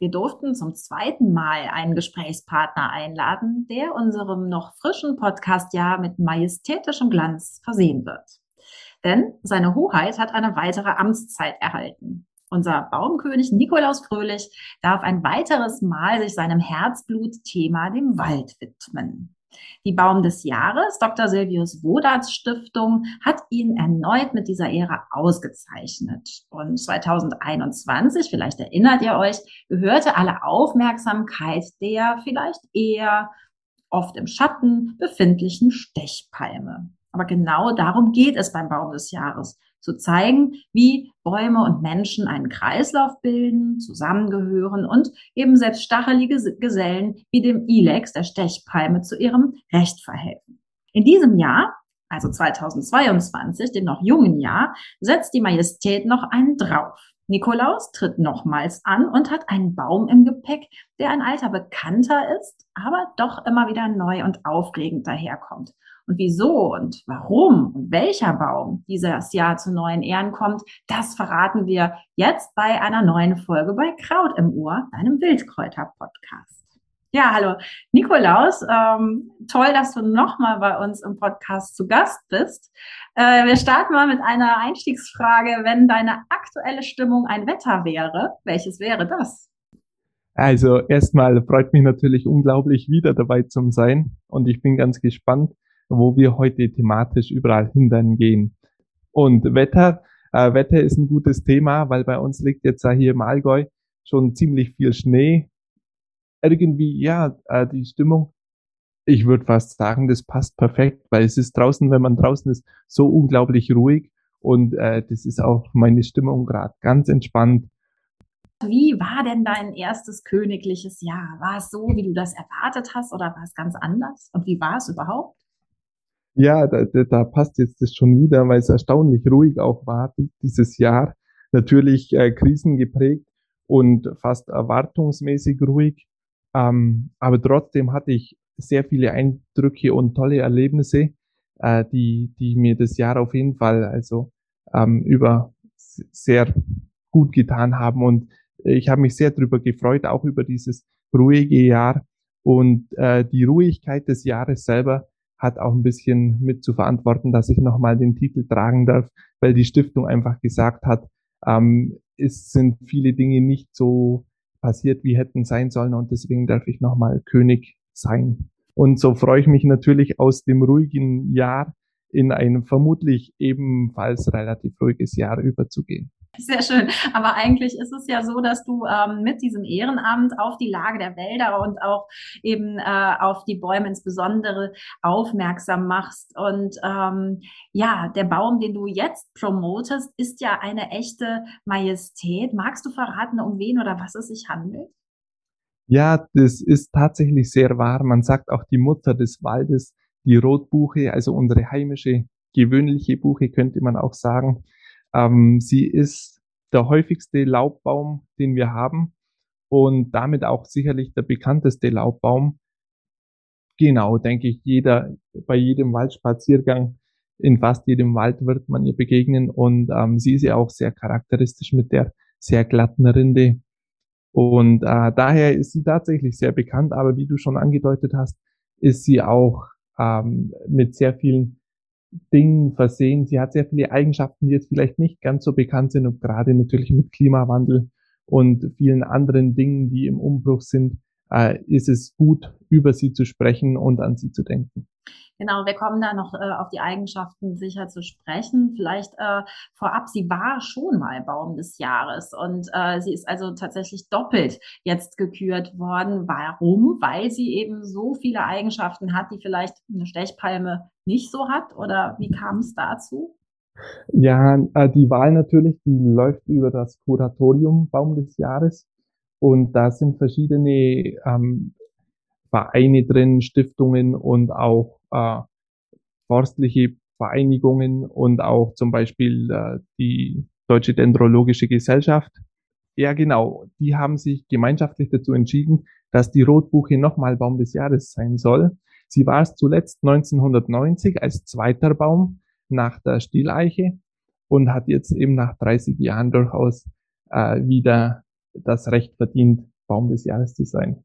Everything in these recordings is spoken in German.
Wir durften zum zweiten Mal einen Gesprächspartner einladen, der unserem noch frischen Podcast-Jahr mit majestätischem Glanz versehen wird. Denn seine Hoheit hat eine weitere Amtszeit erhalten. Unser Baumkönig Nikolaus Fröhlich darf ein weiteres Mal sich seinem Herzblutthema, dem Wald, widmen. Die Baum des Jahres, Dr. Silvius Wodarts Stiftung, hat ihn erneut mit dieser Ehre ausgezeichnet. Und 2021, vielleicht erinnert ihr euch, gehörte alle Aufmerksamkeit der vielleicht eher oft im Schatten befindlichen Stechpalme. Aber genau darum geht es beim Baum des Jahres zu zeigen, wie Bäume und Menschen einen Kreislauf bilden, zusammengehören und eben selbst stachelige Gesellen wie dem Ilex, der Stechpalme, zu ihrem Recht verhelfen. In diesem Jahr, also 2022, dem noch jungen Jahr, setzt die Majestät noch einen drauf. Nikolaus tritt nochmals an und hat einen Baum im Gepäck, der ein alter Bekannter ist, aber doch immer wieder neu und aufregend daherkommt. Und wieso und warum und welcher Baum dieses Jahr zu neuen Ehren kommt, das verraten wir jetzt bei einer neuen Folge bei Kraut im Ohr, deinem Wildkräuter-Podcast. Ja, hallo Nikolaus, ähm, toll, dass du nochmal bei uns im Podcast zu Gast bist. Äh, wir starten mal mit einer Einstiegsfrage. Wenn deine aktuelle Stimmung ein Wetter wäre, welches wäre das? Also erstmal freut mich natürlich unglaublich wieder dabei zu sein und ich bin ganz gespannt, wo wir heute thematisch überall hindern gehen. Und Wetter, äh, Wetter ist ein gutes Thema, weil bei uns liegt jetzt hier im Allgäu schon ziemlich viel Schnee. Irgendwie, ja, äh, die Stimmung, ich würde fast sagen, das passt perfekt, weil es ist draußen, wenn man draußen ist, so unglaublich ruhig und äh, das ist auch meine Stimmung gerade ganz entspannt. Wie war denn dein erstes königliches Jahr? War es so, wie du das erwartet hast oder war es ganz anders? Und wie war es überhaupt? Ja, da, da passt jetzt das schon wieder, weil es erstaunlich ruhig auch war dieses Jahr. Natürlich äh, krisengeprägt und fast erwartungsmäßig ruhig. Ähm, aber trotzdem hatte ich sehr viele Eindrücke und tolle Erlebnisse, äh, die, die mir das Jahr auf jeden Fall also ähm, über sehr gut getan haben. Und ich habe mich sehr darüber gefreut, auch über dieses ruhige Jahr. Und äh, die Ruhigkeit des Jahres selber hat auch ein bisschen mit zu verantworten, dass ich nochmal den Titel tragen darf, weil die Stiftung einfach gesagt hat, ähm, es sind viele Dinge nicht so passiert, wie hätten sein sollen und deswegen darf ich nochmal König sein. Und so freue ich mich natürlich aus dem ruhigen Jahr in ein vermutlich ebenfalls relativ ruhiges Jahr überzugehen. Sehr schön. Aber eigentlich ist es ja so, dass du ähm, mit diesem Ehrenamt auf die Lage der Wälder und auch eben äh, auf die Bäume insbesondere aufmerksam machst. Und ähm, ja, der Baum, den du jetzt promotest, ist ja eine echte Majestät. Magst du verraten, um wen oder was es sich handelt? Ja, das ist tatsächlich sehr wahr. Man sagt auch die Mutter des Waldes, die Rotbuche, also unsere heimische gewöhnliche Buche könnte man auch sagen. Ähm, sie ist der häufigste Laubbaum, den wir haben und damit auch sicherlich der bekannteste Laubbaum. Genau, denke ich, jeder, bei jedem Waldspaziergang, in fast jedem Wald wird man ihr begegnen und ähm, sie ist ja auch sehr charakteristisch mit der sehr glatten Rinde. Und äh, daher ist sie tatsächlich sehr bekannt, aber wie du schon angedeutet hast, ist sie auch ähm, mit sehr vielen Dingen versehen. Sie hat sehr viele Eigenschaften, die jetzt vielleicht nicht ganz so bekannt sind und gerade natürlich mit Klimawandel und vielen anderen Dingen, die im Umbruch sind, äh, ist es gut, über sie zu sprechen und an sie zu denken. Genau, wir kommen da noch äh, auf die Eigenschaften sicher zu sprechen. Vielleicht äh, vorab, sie war schon mal Baum des Jahres und äh, sie ist also tatsächlich doppelt jetzt gekürt worden. Warum? Weil sie eben so viele Eigenschaften hat, die vielleicht eine Stechpalme nicht so hat oder wie kam es dazu? Ja, äh, die Wahl natürlich, die läuft über das Kuratorium Baum des Jahres und da sind verschiedene ähm, Vereine drin, Stiftungen und auch äh, forstliche Vereinigungen und auch zum Beispiel äh, die Deutsche Dendrologische Gesellschaft. Ja, genau. Die haben sich gemeinschaftlich dazu entschieden, dass die Rotbuche nochmal Baum des Jahres sein soll. Sie war es zuletzt 1990 als zweiter Baum nach der Stieleiche und hat jetzt eben nach 30 Jahren durchaus äh, wieder das Recht verdient, Baum des Jahres zu sein.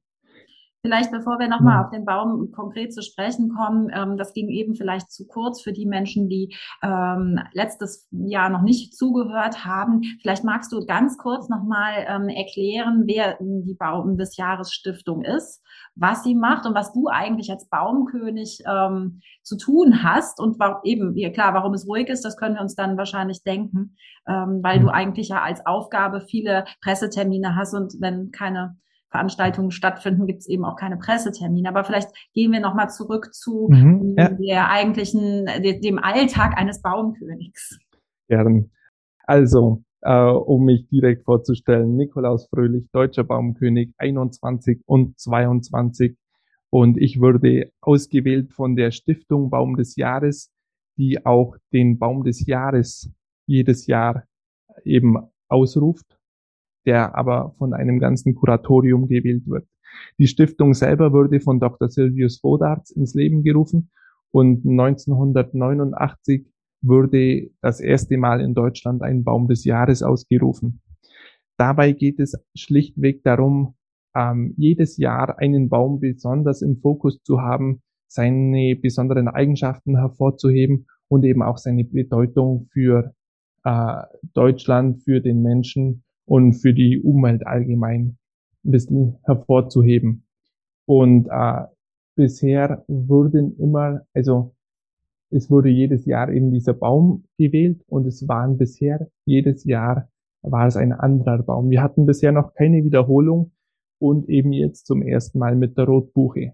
Vielleicht, bevor wir nochmal auf den Baum konkret zu sprechen kommen, ähm, das ging eben vielleicht zu kurz für die Menschen, die ähm, letztes Jahr noch nicht zugehört haben. Vielleicht magst du ganz kurz nochmal ähm, erklären, wer die Baum des Jahres Stiftung ist, was sie macht und was du eigentlich als Baumkönig ähm, zu tun hast und eben, ja, klar, warum es ruhig ist, das können wir uns dann wahrscheinlich denken, ähm, weil du eigentlich ja als Aufgabe viele Pressetermine hast und wenn keine Veranstaltungen stattfinden, gibt es eben auch keine Pressetermine. Aber vielleicht gehen wir nochmal zurück zu mhm, ja. der eigentlichen, dem Alltag eines Baumkönigs. Gern. Also, äh, um mich direkt vorzustellen, Nikolaus Fröhlich, deutscher Baumkönig 21 und 22. Und ich wurde ausgewählt von der Stiftung Baum des Jahres, die auch den Baum des Jahres jedes Jahr eben ausruft der aber von einem ganzen Kuratorium gewählt wird. Die Stiftung selber wurde von Dr. Silvius Vodarts ins Leben gerufen und 1989 wurde das erste Mal in Deutschland ein Baum des Jahres ausgerufen. Dabei geht es schlichtweg darum, ähm, jedes Jahr einen Baum besonders im Fokus zu haben, seine besonderen Eigenschaften hervorzuheben und eben auch seine Bedeutung für äh, Deutschland, für den Menschen und für die Umwelt allgemein ein bisschen hervorzuheben. Und äh, bisher wurden immer, also es wurde jedes Jahr eben dieser Baum gewählt und es waren bisher jedes Jahr war es ein anderer Baum. Wir hatten bisher noch keine Wiederholung und eben jetzt zum ersten Mal mit der Rotbuche.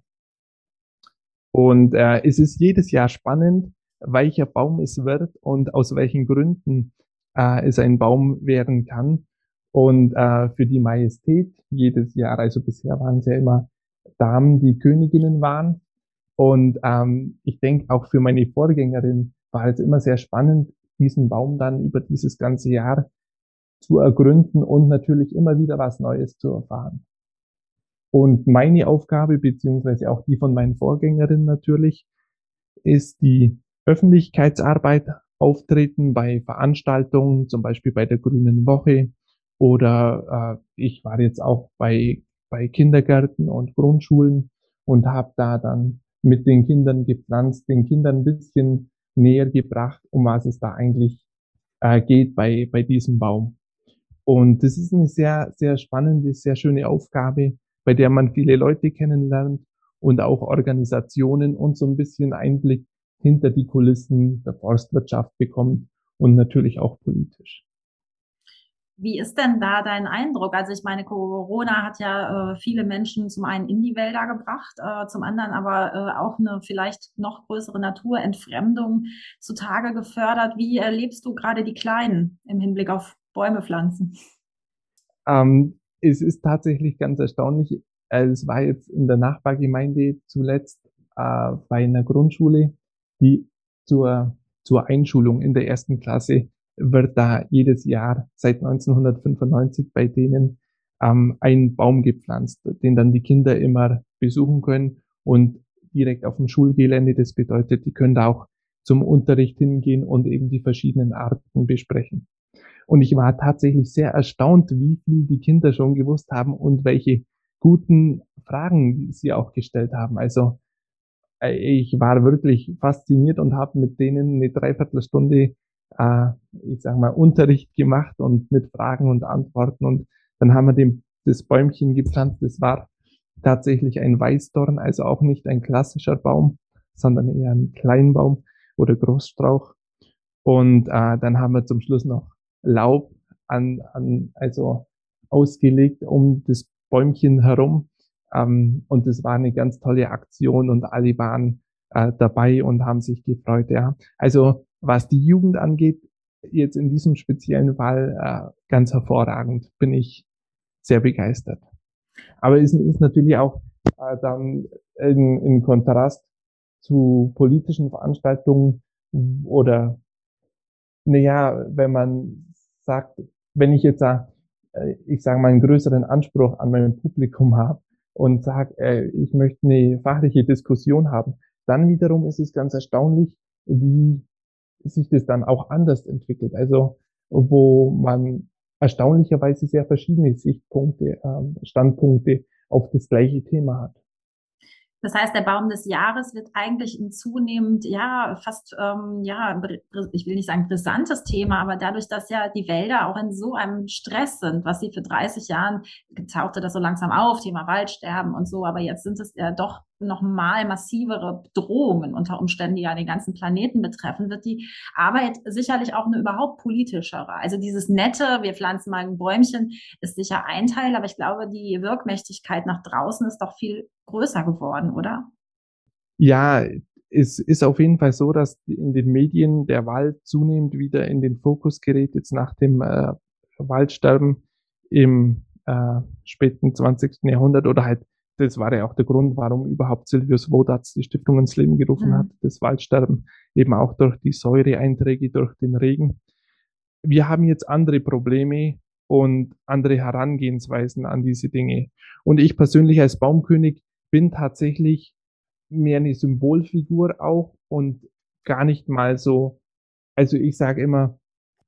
Und äh, es ist jedes Jahr spannend, welcher Baum es wird und aus welchen Gründen äh, es ein Baum werden kann. Und äh, für die Majestät jedes Jahr, also bisher waren es ja immer Damen, die Königinnen waren. Und ähm, ich denke auch für meine Vorgängerin war es immer sehr spannend, diesen Baum dann über dieses ganze Jahr zu ergründen und natürlich immer wieder was Neues zu erfahren. Und meine Aufgabe, beziehungsweise auch die von meinen Vorgängerinnen natürlich, ist die Öffentlichkeitsarbeit auftreten bei Veranstaltungen, zum Beispiel bei der Grünen Woche, oder äh, ich war jetzt auch bei, bei Kindergärten und Grundschulen und habe da dann mit den Kindern gepflanzt, den Kindern ein bisschen näher gebracht, um was es da eigentlich äh, geht bei, bei diesem Baum. Und das ist eine sehr, sehr spannende, sehr schöne Aufgabe, bei der man viele Leute kennenlernt und auch Organisationen und so ein bisschen Einblick hinter die Kulissen der Forstwirtschaft bekommt und natürlich auch politisch. Wie ist denn da dein Eindruck? Also ich meine, Corona hat ja äh, viele Menschen zum einen in die Wälder gebracht, äh, zum anderen aber äh, auch eine vielleicht noch größere Naturentfremdung zutage gefördert. Wie erlebst du gerade die Kleinen im Hinblick auf Bäume pflanzen? Ähm, es ist tatsächlich ganz erstaunlich. Es war jetzt in der Nachbargemeinde zuletzt äh, bei einer Grundschule, die zur, zur Einschulung in der ersten Klasse wird da jedes Jahr seit 1995 bei denen ähm, ein Baum gepflanzt, den dann die Kinder immer besuchen können und direkt auf dem Schulgelände. Das bedeutet, die können da auch zum Unterricht hingehen und eben die verschiedenen Arten besprechen. Und ich war tatsächlich sehr erstaunt, wie viel die Kinder schon gewusst haben und welche guten Fragen sie auch gestellt haben. Also äh, ich war wirklich fasziniert und habe mit denen eine Dreiviertelstunde äh, ich sag mal, Unterricht gemacht und mit Fragen und Antworten. Und dann haben wir dem, das Bäumchen gepflanzt. Das war tatsächlich ein Weißdorn, also auch nicht ein klassischer Baum, sondern eher ein Kleinbaum oder Großstrauch. Und äh, dann haben wir zum Schluss noch Laub an, an also ausgelegt um das Bäumchen herum. Ähm, und das war eine ganz tolle Aktion und alle waren äh, dabei und haben sich gefreut. Ja, also was die Jugend angeht, jetzt in diesem speziellen Fall äh, ganz hervorragend, bin ich sehr begeistert. Aber es ist natürlich auch äh, dann in, in Kontrast zu politischen Veranstaltungen oder naja, wenn man sagt, wenn ich jetzt sage, äh, ich sage mal einen größeren Anspruch an mein Publikum habe und sage, äh, ich möchte eine fachliche Diskussion haben, dann wiederum ist es ganz erstaunlich, wie sich das dann auch anders entwickelt. Also wo man erstaunlicherweise sehr verschiedene Sichtpunkte, ähm, Standpunkte auf das gleiche Thema hat. Das heißt, der Baum des Jahres wird eigentlich ein zunehmend, ja, fast, ähm, ja, ich will nicht sagen brisantes Thema, aber dadurch, dass ja die Wälder auch in so einem Stress sind, was sie für 30 Jahren tauchte das so langsam auf, Thema Waldsterben und so, aber jetzt sind es ja doch nochmal massivere Bedrohungen unter Umständen, die ja den ganzen Planeten betreffen, wird die Arbeit sicherlich auch eine überhaupt politischere. Also dieses nette, wir pflanzen mal ein Bäumchen, ist sicher ein Teil, aber ich glaube, die Wirkmächtigkeit nach draußen ist doch viel größer geworden, oder? Ja, es ist auf jeden Fall so, dass in den Medien der Wald zunehmend wieder in den Fokus gerät, jetzt nach dem äh, Waldsterben im äh, späten 20. Jahrhundert oder halt das war ja auch der Grund, warum überhaupt Silvius Wodatz die Stiftung ins Leben gerufen mhm. hat, das Waldsterben, eben auch durch die Säureeinträge, durch den Regen. Wir haben jetzt andere Probleme und andere Herangehensweisen an diese Dinge. Und ich persönlich als Baumkönig bin tatsächlich mehr eine Symbolfigur auch und gar nicht mal so, also ich sage immer,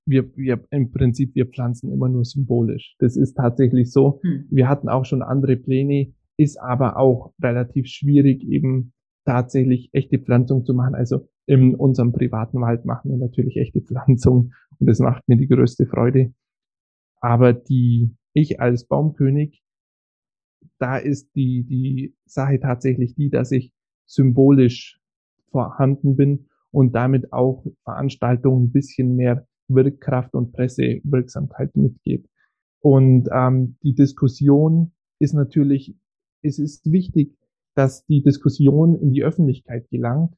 wir, wir im Prinzip, wir pflanzen immer nur symbolisch. Das ist tatsächlich so. Hm. Wir hatten auch schon andere Pläne, ist aber auch relativ schwierig, eben tatsächlich echte Pflanzung zu machen. Also in unserem privaten Wald machen wir natürlich echte Pflanzung und das macht mir die größte Freude. Aber die, ich als Baumkönig, da ist die, die Sache tatsächlich die, dass ich symbolisch vorhanden bin und damit auch Veranstaltungen ein bisschen mehr Wirkkraft und Pressewirksamkeit mitgebe. Und ähm, die Diskussion ist natürlich es ist wichtig, dass die Diskussion in die Öffentlichkeit gelangt.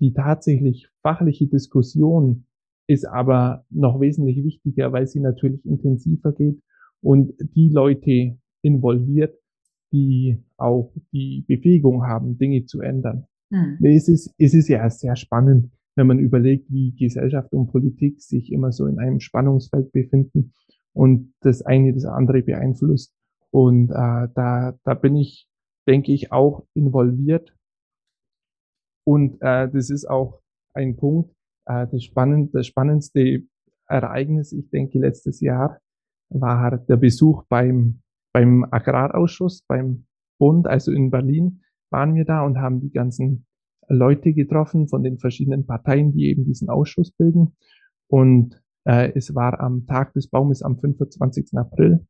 Die tatsächlich fachliche Diskussion ist aber noch wesentlich wichtiger, weil sie natürlich intensiver geht und die Leute involviert, die auch die Befähigung haben, Dinge zu ändern. Hm. Es, ist, es ist ja sehr spannend, wenn man überlegt, wie Gesellschaft und Politik sich immer so in einem Spannungsfeld befinden und das eine das andere beeinflusst. Und äh, da, da bin ich, denke ich, auch involviert. Und äh, das ist auch ein Punkt, äh, das, spannend, das spannendste Ereignis, ich denke, letztes Jahr war der Besuch beim, beim Agrarausschuss, beim Bund, also in Berlin waren wir da und haben die ganzen Leute getroffen von den verschiedenen Parteien, die eben diesen Ausschuss bilden. Und äh, es war am Tag des Baumes am 25. April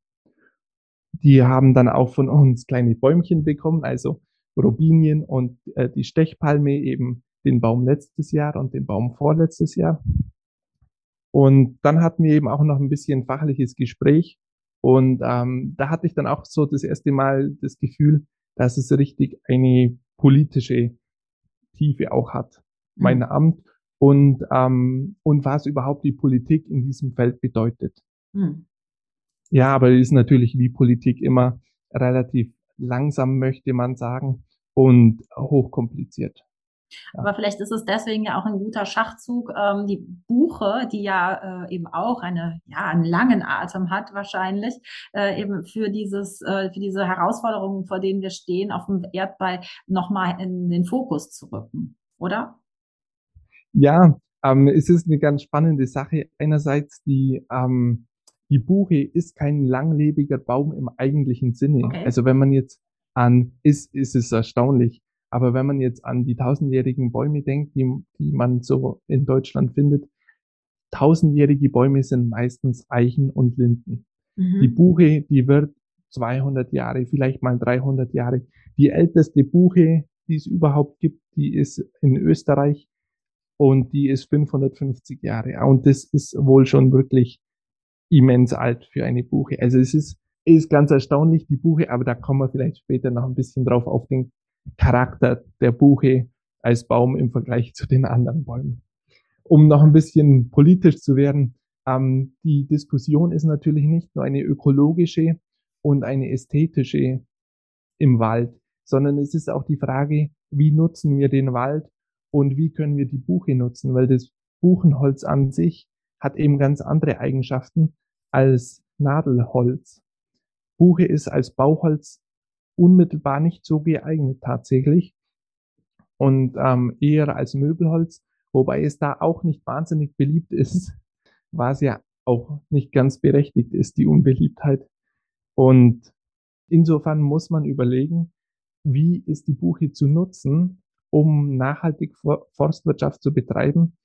die haben dann auch von uns kleine Bäumchen bekommen, also Robinien und äh, die Stechpalme eben den Baum letztes Jahr und den Baum vorletztes Jahr. Und dann hatten wir eben auch noch ein bisschen fachliches Gespräch. Und ähm, da hatte ich dann auch so das erste Mal das Gefühl, dass es richtig eine politische Tiefe auch hat, mein mhm. Amt und, ähm, und was überhaupt die Politik in diesem Feld bedeutet. Mhm. Ja, aber es ist natürlich wie Politik immer relativ langsam, möchte man sagen, und hochkompliziert. Ja. Aber vielleicht ist es deswegen ja auch ein guter Schachzug. Ähm, die Buche, die ja äh, eben auch eine, ja, einen langen Atem hat wahrscheinlich, äh, eben für dieses, äh, für diese Herausforderungen, vor denen wir stehen, auf dem Erdball nochmal in den Fokus zu rücken, oder? Ja, ähm, es ist eine ganz spannende Sache. Einerseits die, ähm, die Buche ist kein langlebiger Baum im eigentlichen Sinne. Okay. Also wenn man jetzt an, ist, ist es erstaunlich. Aber wenn man jetzt an die tausendjährigen Bäume denkt, die, die man so in Deutschland findet, tausendjährige Bäume sind meistens Eichen und Linden. Mhm. Die Buche, die wird 200 Jahre, vielleicht mal 300 Jahre. Die älteste Buche, die es überhaupt gibt, die ist in Österreich und die ist 550 Jahre. Und das ist wohl schon wirklich immens alt für eine Buche. Also es ist, ist ganz erstaunlich, die Buche, aber da kommen wir vielleicht später noch ein bisschen drauf auf den Charakter der Buche als Baum im Vergleich zu den anderen Bäumen. Um noch ein bisschen politisch zu werden, ähm, die Diskussion ist natürlich nicht nur eine ökologische und eine ästhetische im Wald, sondern es ist auch die Frage, wie nutzen wir den Wald und wie können wir die Buche nutzen, weil das Buchenholz an sich hat eben ganz andere Eigenschaften als Nadelholz. Buche ist als Bauholz unmittelbar nicht so geeignet tatsächlich und ähm, eher als Möbelholz, wobei es da auch nicht wahnsinnig beliebt ist, was ja auch nicht ganz berechtigt ist, die Unbeliebtheit. Und insofern muss man überlegen, wie ist die Buche zu nutzen, um nachhaltig Forstwirtschaft zu betreiben,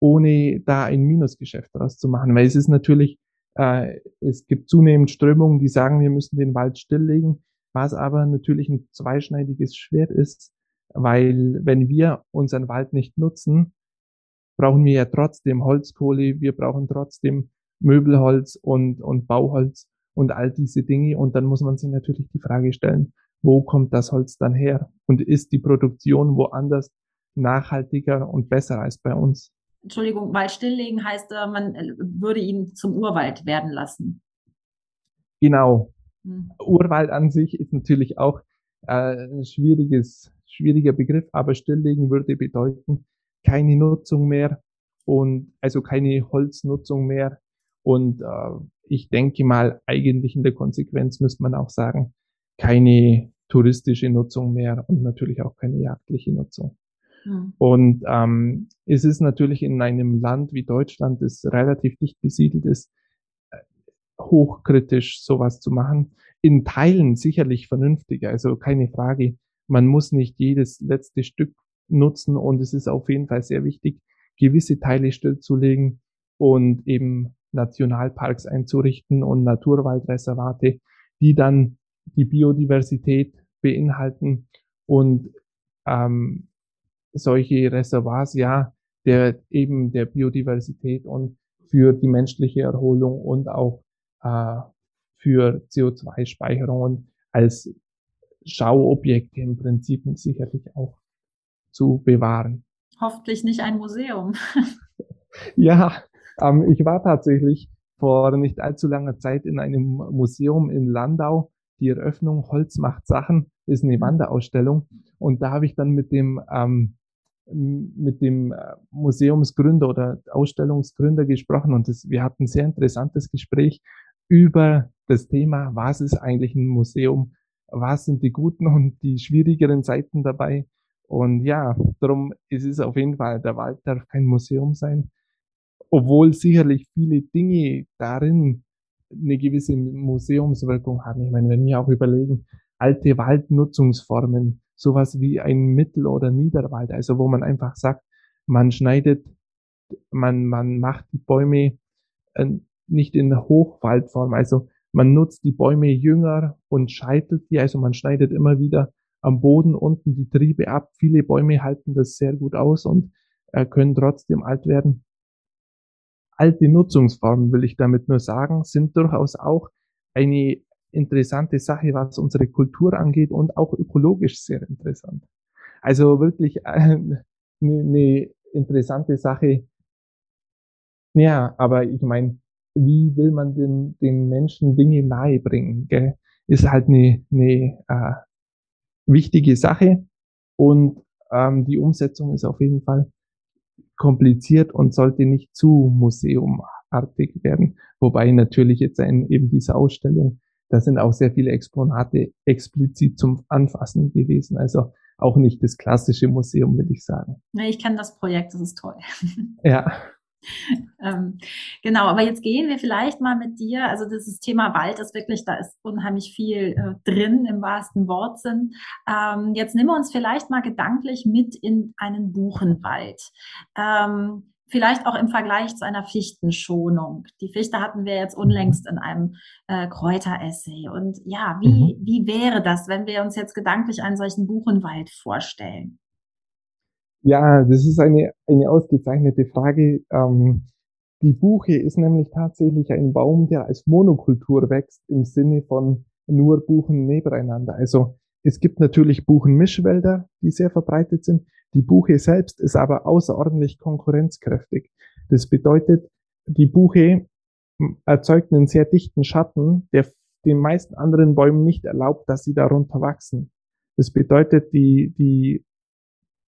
ohne da ein Minusgeschäft daraus zu machen. Weil es ist natürlich, äh, es gibt zunehmend Strömungen, die sagen, wir müssen den Wald stilllegen, was aber natürlich ein zweischneidiges Schwert ist, weil wenn wir unseren Wald nicht nutzen, brauchen wir ja trotzdem Holzkohle, wir brauchen trotzdem Möbelholz und, und Bauholz und all diese Dinge. Und dann muss man sich natürlich die Frage stellen, wo kommt das Holz dann her? Und ist die Produktion woanders nachhaltiger und besser als bei uns? Entschuldigung, Wald stilllegen heißt, äh, man äh, würde ihn zum Urwald werden lassen. Genau. Hm. Urwald an sich ist natürlich auch äh, ein schwieriges, schwieriger Begriff, aber stilllegen würde bedeuten, keine Nutzung mehr und also keine Holznutzung mehr. Und äh, ich denke mal, eigentlich in der Konsequenz müsste man auch sagen, keine touristische Nutzung mehr und natürlich auch keine jagdliche Nutzung. Mhm. Und ähm, es ist natürlich in einem Land wie Deutschland, das relativ dicht besiedelt ist, hochkritisch sowas zu machen. In Teilen sicherlich vernünftig, also keine Frage. Man muss nicht jedes letzte Stück nutzen und es ist auf jeden Fall sehr wichtig, gewisse Teile stillzulegen und eben Nationalparks einzurichten und Naturwaldreservate, die dann die Biodiversität beinhalten und ähm, solche Reservoirs ja der eben der Biodiversität und für die menschliche Erholung und auch äh, für CO2-Speicherung als Schauobjekte im Prinzip sicherlich auch zu bewahren. Hoffentlich nicht ein Museum. ja, ähm, ich war tatsächlich vor nicht allzu langer Zeit in einem Museum in Landau. Die Eröffnung Holz macht Sachen ist eine mhm. Wanderausstellung. Und da habe ich dann mit dem ähm, mit dem äh, Museumsgründer oder Ausstellungsgründer gesprochen und das, wir hatten ein sehr interessantes Gespräch über das Thema, was ist eigentlich ein Museum, was sind die guten und die schwierigeren Seiten dabei. Und ja, darum ist es auf jeden Fall, der Wald darf kein Museum sein, obwohl sicherlich viele Dinge darin eine gewisse Museumswirkung haben. Ich meine, wenn wir auch überlegen, alte Waldnutzungsformen, sowas wie ein Mittel- oder Niederwald, also wo man einfach sagt, man schneidet, man, man macht die Bäume äh, nicht in Hochwaldform, also man nutzt die Bäume jünger und scheitelt die, also man schneidet immer wieder am Boden unten die Triebe ab. Viele Bäume halten das sehr gut aus und äh, können trotzdem alt werden. Alte Nutzungsformen, will ich damit nur sagen, sind durchaus auch eine interessante Sache, was unsere Kultur angeht und auch ökologisch sehr interessant. Also wirklich eine, äh, eine interessante Sache. Ja, aber ich meine, wie will man den, den Menschen Dinge nahebringen? Gell? Ist halt eine, eine äh, wichtige Sache und ähm, die Umsetzung ist auf jeden Fall kompliziert und sollte nicht zu museumartig werden. Wobei natürlich jetzt in eben dieser Ausstellung, da sind auch sehr viele Exponate explizit zum Anfassen gewesen. Also auch nicht das klassische Museum, will ich sagen. Ich kenne das Projekt, das ist toll. Ja. ähm, genau, aber jetzt gehen wir vielleicht mal mit dir. Also dieses Thema Wald ist wirklich, da ist unheimlich viel äh, drin im wahrsten Wortsinn. Ähm, jetzt nehmen wir uns vielleicht mal gedanklich mit in einen Buchenwald. Ähm, vielleicht auch im Vergleich zu einer Fichtenschonung. Die Fichte hatten wir jetzt unlängst in einem äh, Kräuteressay. Und ja, wie, mhm. wie wäre das, wenn wir uns jetzt gedanklich einen solchen Buchenwald vorstellen? Ja, das ist eine, eine ausgezeichnete Frage. Ähm, die Buche ist nämlich tatsächlich ein Baum, der als Monokultur wächst im Sinne von nur Buchen nebeneinander. Also es gibt natürlich Buchenmischwälder, die sehr verbreitet sind. Die Buche selbst ist aber außerordentlich konkurrenzkräftig. Das bedeutet, die Buche erzeugt einen sehr dichten Schatten, der den meisten anderen Bäumen nicht erlaubt, dass sie darunter wachsen. Das bedeutet, die, die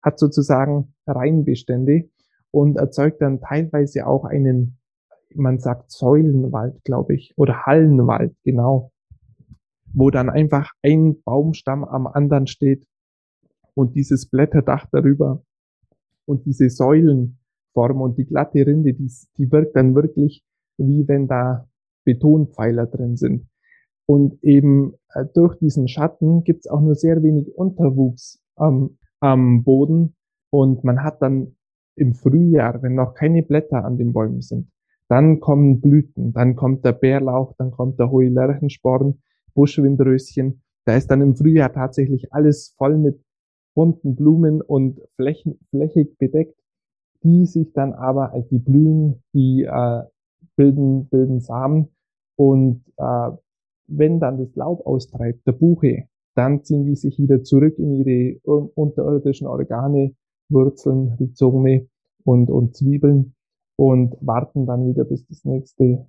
hat sozusagen Reinbestände und erzeugt dann teilweise auch einen, man sagt Säulenwald, glaube ich, oder Hallenwald, genau, wo dann einfach ein Baumstamm am anderen steht und dieses Blätterdach darüber und diese Säulenform und die glatte Rinde, die, die wirkt dann wirklich wie wenn da Betonpfeiler drin sind. Und eben äh, durch diesen Schatten gibt es auch nur sehr wenig Unterwuchs am, am Boden. Und man hat dann im Frühjahr, wenn noch keine Blätter an den Bäumen sind, dann kommen Blüten, dann kommt der Bärlauch, dann kommt der hohe Lerchensporn, Buschwindröschen. Da ist dann im Frühjahr tatsächlich alles voll mit bunten Blumen und flächen, flächig bedeckt, die sich dann aber, also die blühen, die äh, bilden, bilden Samen und äh, wenn dann das Laub austreibt, der Buche, dann ziehen die sich wieder zurück in ihre unterirdischen Organe, Wurzeln, Rhizome und, und Zwiebeln und warten dann wieder, bis das nächste,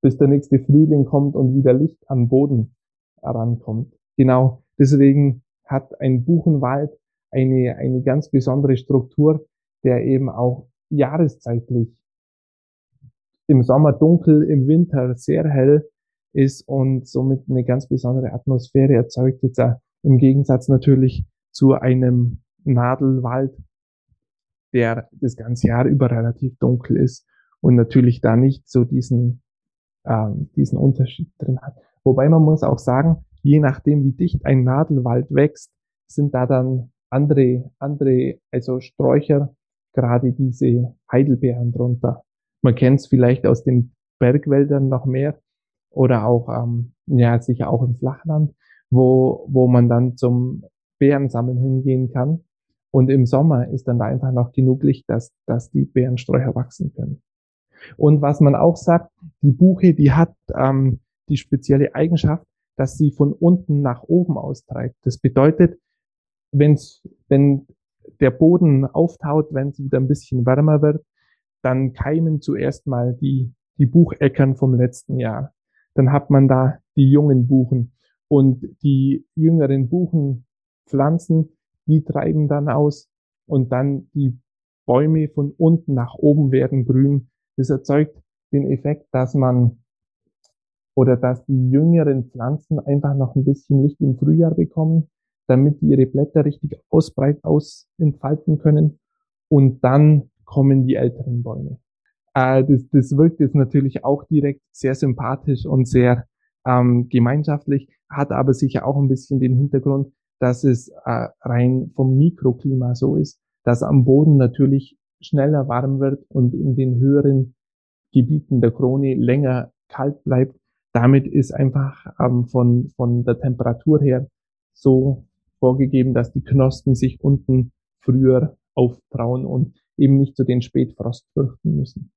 bis der nächste Frühling kommt und wieder Licht am Boden herankommt. Genau. Deswegen hat ein Buchenwald eine, eine ganz besondere Struktur, der eben auch jahreszeitlich im Sommer dunkel, im Winter sehr hell ist und somit eine ganz besondere Atmosphäre erzeugt. Jetzt im Gegensatz natürlich zu einem Nadelwald, der das ganze Jahr über relativ dunkel ist und natürlich da nicht so diesen, ähm, diesen Unterschied drin hat. Wobei man muss auch sagen, je nachdem wie dicht ein Nadelwald wächst, sind da dann andere, andere, also Sträucher, gerade diese Heidelbeeren drunter. Man kennt es vielleicht aus den Bergwäldern noch mehr oder auch, ähm, ja, sicher auch im Flachland, wo, wo man dann zum Beerensammeln hingehen kann. Und im Sommer ist dann da einfach noch genug Licht, dass, dass die Beerensträucher wachsen können. Und was man auch sagt, die Buche, die hat ähm, die spezielle Eigenschaft, dass sie von unten nach oben austreibt. Das bedeutet, wenn's, wenn der Boden auftaut, wenn es wieder ein bisschen wärmer wird, dann keimen zuerst mal die, die Bucheckern vom letzten Jahr. Dann hat man da die jungen Buchen und die jüngeren Buchenpflanzen, die treiben dann aus und dann die Bäume von unten nach oben werden grün. Das erzeugt den Effekt, dass man oder dass die jüngeren Pflanzen einfach noch ein bisschen Licht im Frühjahr bekommen, damit die ihre Blätter richtig ausbreit aus entfalten können und dann kommen die älteren Bäume. Äh, das, das wirkt jetzt natürlich auch direkt sehr sympathisch und sehr ähm, gemeinschaftlich, hat aber sicher auch ein bisschen den Hintergrund, dass es äh, rein vom Mikroklima so ist, dass am Boden natürlich schneller warm wird und in den höheren Gebieten der Krone länger kalt bleibt. Damit ist einfach ähm, von, von der Temperatur her so vorgegeben, dass die Knospen sich unten früher auftrauen und eben nicht so den Spätfrost fürchten müssen.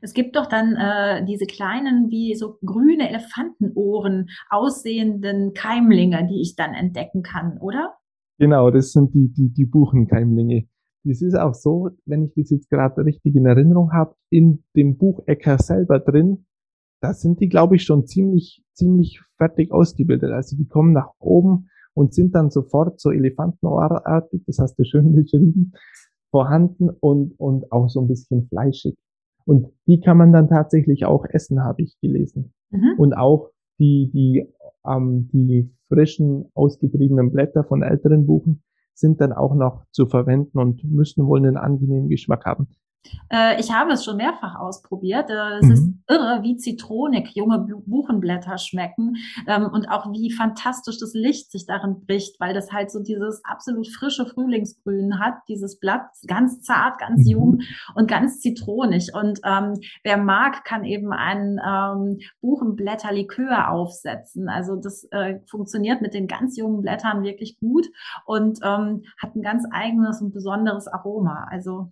Es gibt doch dann äh, diese kleinen, wie so grüne Elefantenohren aussehenden Keimlinge, die ich dann entdecken kann, oder? Genau, das sind die, die, die Buchenkeimlinge. Das ist auch so, wenn ich das jetzt gerade richtig in Erinnerung habe, in dem Buchecker selber drin, da sind die, glaube ich, schon ziemlich, ziemlich fertig ausgebildet. Also die kommen nach oben und sind dann sofort so elefantenohrartig, das hast du schön beschrieben, vorhanden und, und auch so ein bisschen fleischig. Und die kann man dann tatsächlich auch essen, habe ich gelesen. Mhm. Und auch die, die, ähm, die frischen, ausgetriebenen Blätter von älteren Buchen sind dann auch noch zu verwenden und müssen wohl einen angenehmen Geschmack haben. Äh, ich habe es schon mehrfach ausprobiert. Äh, es mhm. ist irre, wie zitronig junge Buchenblätter schmecken ähm, und auch wie fantastisch das Licht sich darin bricht, weil das halt so dieses absolut frische Frühlingsgrün hat. Dieses Blatt ganz zart, ganz mhm. jung und ganz zitronig. Und ähm, wer mag, kann eben ein ähm, Buchenblätterlikör aufsetzen. Also das äh, funktioniert mit den ganz jungen Blättern wirklich gut und ähm, hat ein ganz eigenes und besonderes Aroma. Also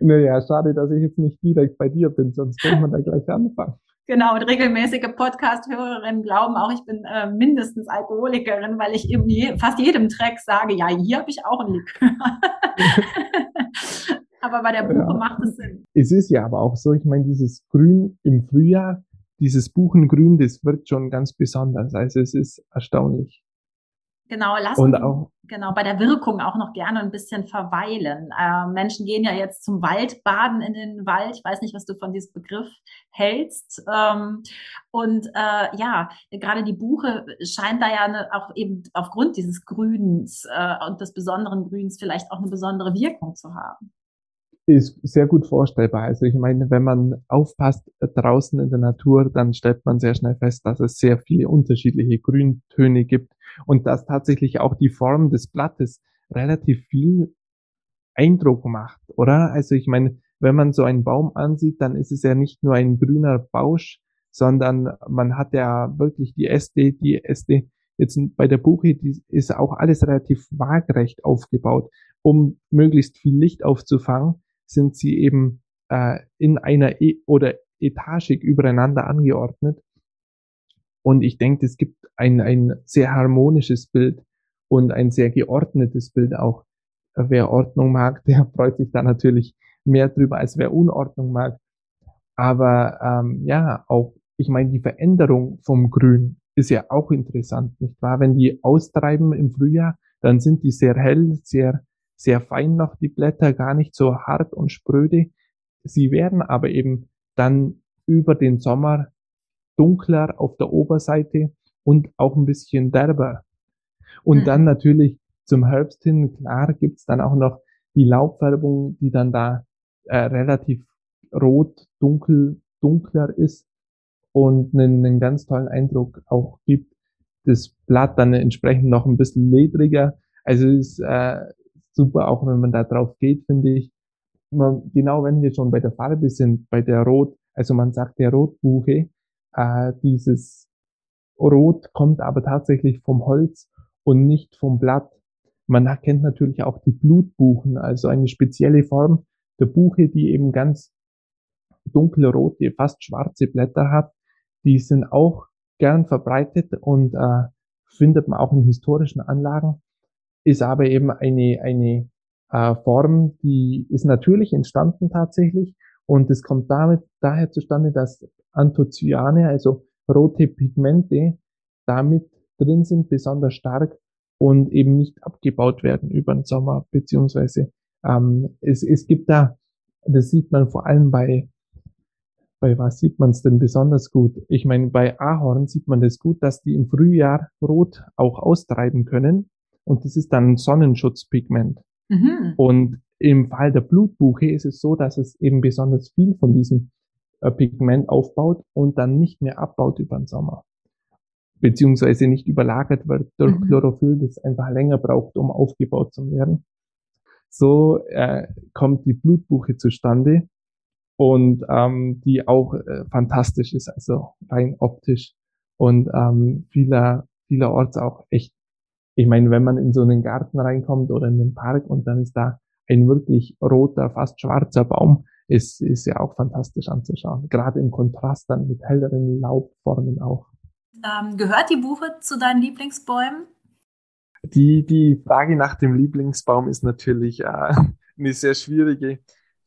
naja, schade, dass ich jetzt nicht direkt bei dir bin, sonst könnte man da gleich anfangen. Genau, und regelmäßige Podcast-Hörerinnen glauben auch, ich bin äh, mindestens Alkoholikerin, weil ich in je, fast jedem Track sage, ja, hier habe ich auch ein Likör. aber bei der Buche ja. macht es Sinn. Es ist ja aber auch so, ich meine, dieses Grün im Frühjahr, dieses Buchengrün, das wirkt schon ganz besonders. Also es ist erstaunlich. Genau, lass uns genau bei der Wirkung auch noch gerne ein bisschen verweilen. Äh, Menschen gehen ja jetzt zum Waldbaden in den Wald. Ich weiß nicht, was du von diesem Begriff hältst. Ähm, und äh, ja, gerade die Buche scheint da ja eine, auch eben aufgrund dieses Grüns äh, und des besonderen Grüns vielleicht auch eine besondere Wirkung zu haben ist sehr gut vorstellbar. Also ich meine, wenn man aufpasst draußen in der Natur, dann stellt man sehr schnell fest, dass es sehr viele unterschiedliche Grüntöne gibt und dass tatsächlich auch die Form des Blattes relativ viel Eindruck macht, oder? Also ich meine, wenn man so einen Baum ansieht, dann ist es ja nicht nur ein grüner Bausch, sondern man hat ja wirklich die Äste, die Äste jetzt bei der Buche, die ist auch alles relativ waagerecht aufgebaut, um möglichst viel Licht aufzufangen sind sie eben äh, in einer e oder etagig übereinander angeordnet. Und ich denke, es gibt ein, ein sehr harmonisches Bild und ein sehr geordnetes Bild auch. Wer Ordnung mag, der freut sich da natürlich mehr drüber, als wer Unordnung mag. Aber ähm, ja, auch, ich meine, die Veränderung vom Grün ist ja auch interessant, nicht wahr? Wenn die austreiben im Frühjahr, dann sind die sehr hell, sehr sehr fein noch die Blätter, gar nicht so hart und spröde. Sie werden aber eben dann über den Sommer dunkler auf der Oberseite und auch ein bisschen derber. Und mhm. dann natürlich zum Herbst hin, klar, gibt's dann auch noch die Laubfärbung, die dann da äh, relativ rot, dunkel, dunkler ist und einen, einen ganz tollen Eindruck auch gibt. Das Blatt dann entsprechend noch ein bisschen ledriger. Also es ist äh, super, auch wenn man da drauf geht, finde ich. Man, genau wenn wir schon bei der Farbe sind, bei der Rot, also man sagt der Rotbuche, äh, dieses Rot kommt aber tatsächlich vom Holz und nicht vom Blatt. Man erkennt natürlich auch die Blutbuchen, also eine spezielle Form der Buche, die eben ganz dunkelrote, fast schwarze Blätter hat. Die sind auch gern verbreitet und äh, findet man auch in historischen Anlagen ist aber eben eine, eine äh, Form, die ist natürlich entstanden tatsächlich. Und es kommt damit daher zustande, dass Anthocyane, also rote Pigmente, damit drin sind, besonders stark und eben nicht abgebaut werden über den Sommer, beziehungsweise ähm, es, es gibt da, das sieht man vor allem bei, bei was sieht man es denn besonders gut? Ich meine, bei Ahorn sieht man das gut, dass die im Frühjahr rot auch austreiben können und das ist dann ein Sonnenschutzpigment. Mhm. Und im Fall der Blutbuche ist es so, dass es eben besonders viel von diesem äh, Pigment aufbaut und dann nicht mehr abbaut über den Sommer. Beziehungsweise nicht überlagert wird durch mhm. Chlorophyll, das einfach länger braucht, um aufgebaut zu werden. So äh, kommt die Blutbuche zustande und ähm, die auch äh, fantastisch ist, also rein optisch und ähm, vieler, vielerorts auch echt ich meine, wenn man in so einen Garten reinkommt oder in den Park und dann ist da ein wirklich roter, fast schwarzer Baum, ist, ist ja auch fantastisch anzuschauen. Gerade im Kontrast dann mit helleren Laubformen auch. Ähm, gehört die Buche zu deinen Lieblingsbäumen? Die, die Frage nach dem Lieblingsbaum ist natürlich äh, eine sehr schwierige.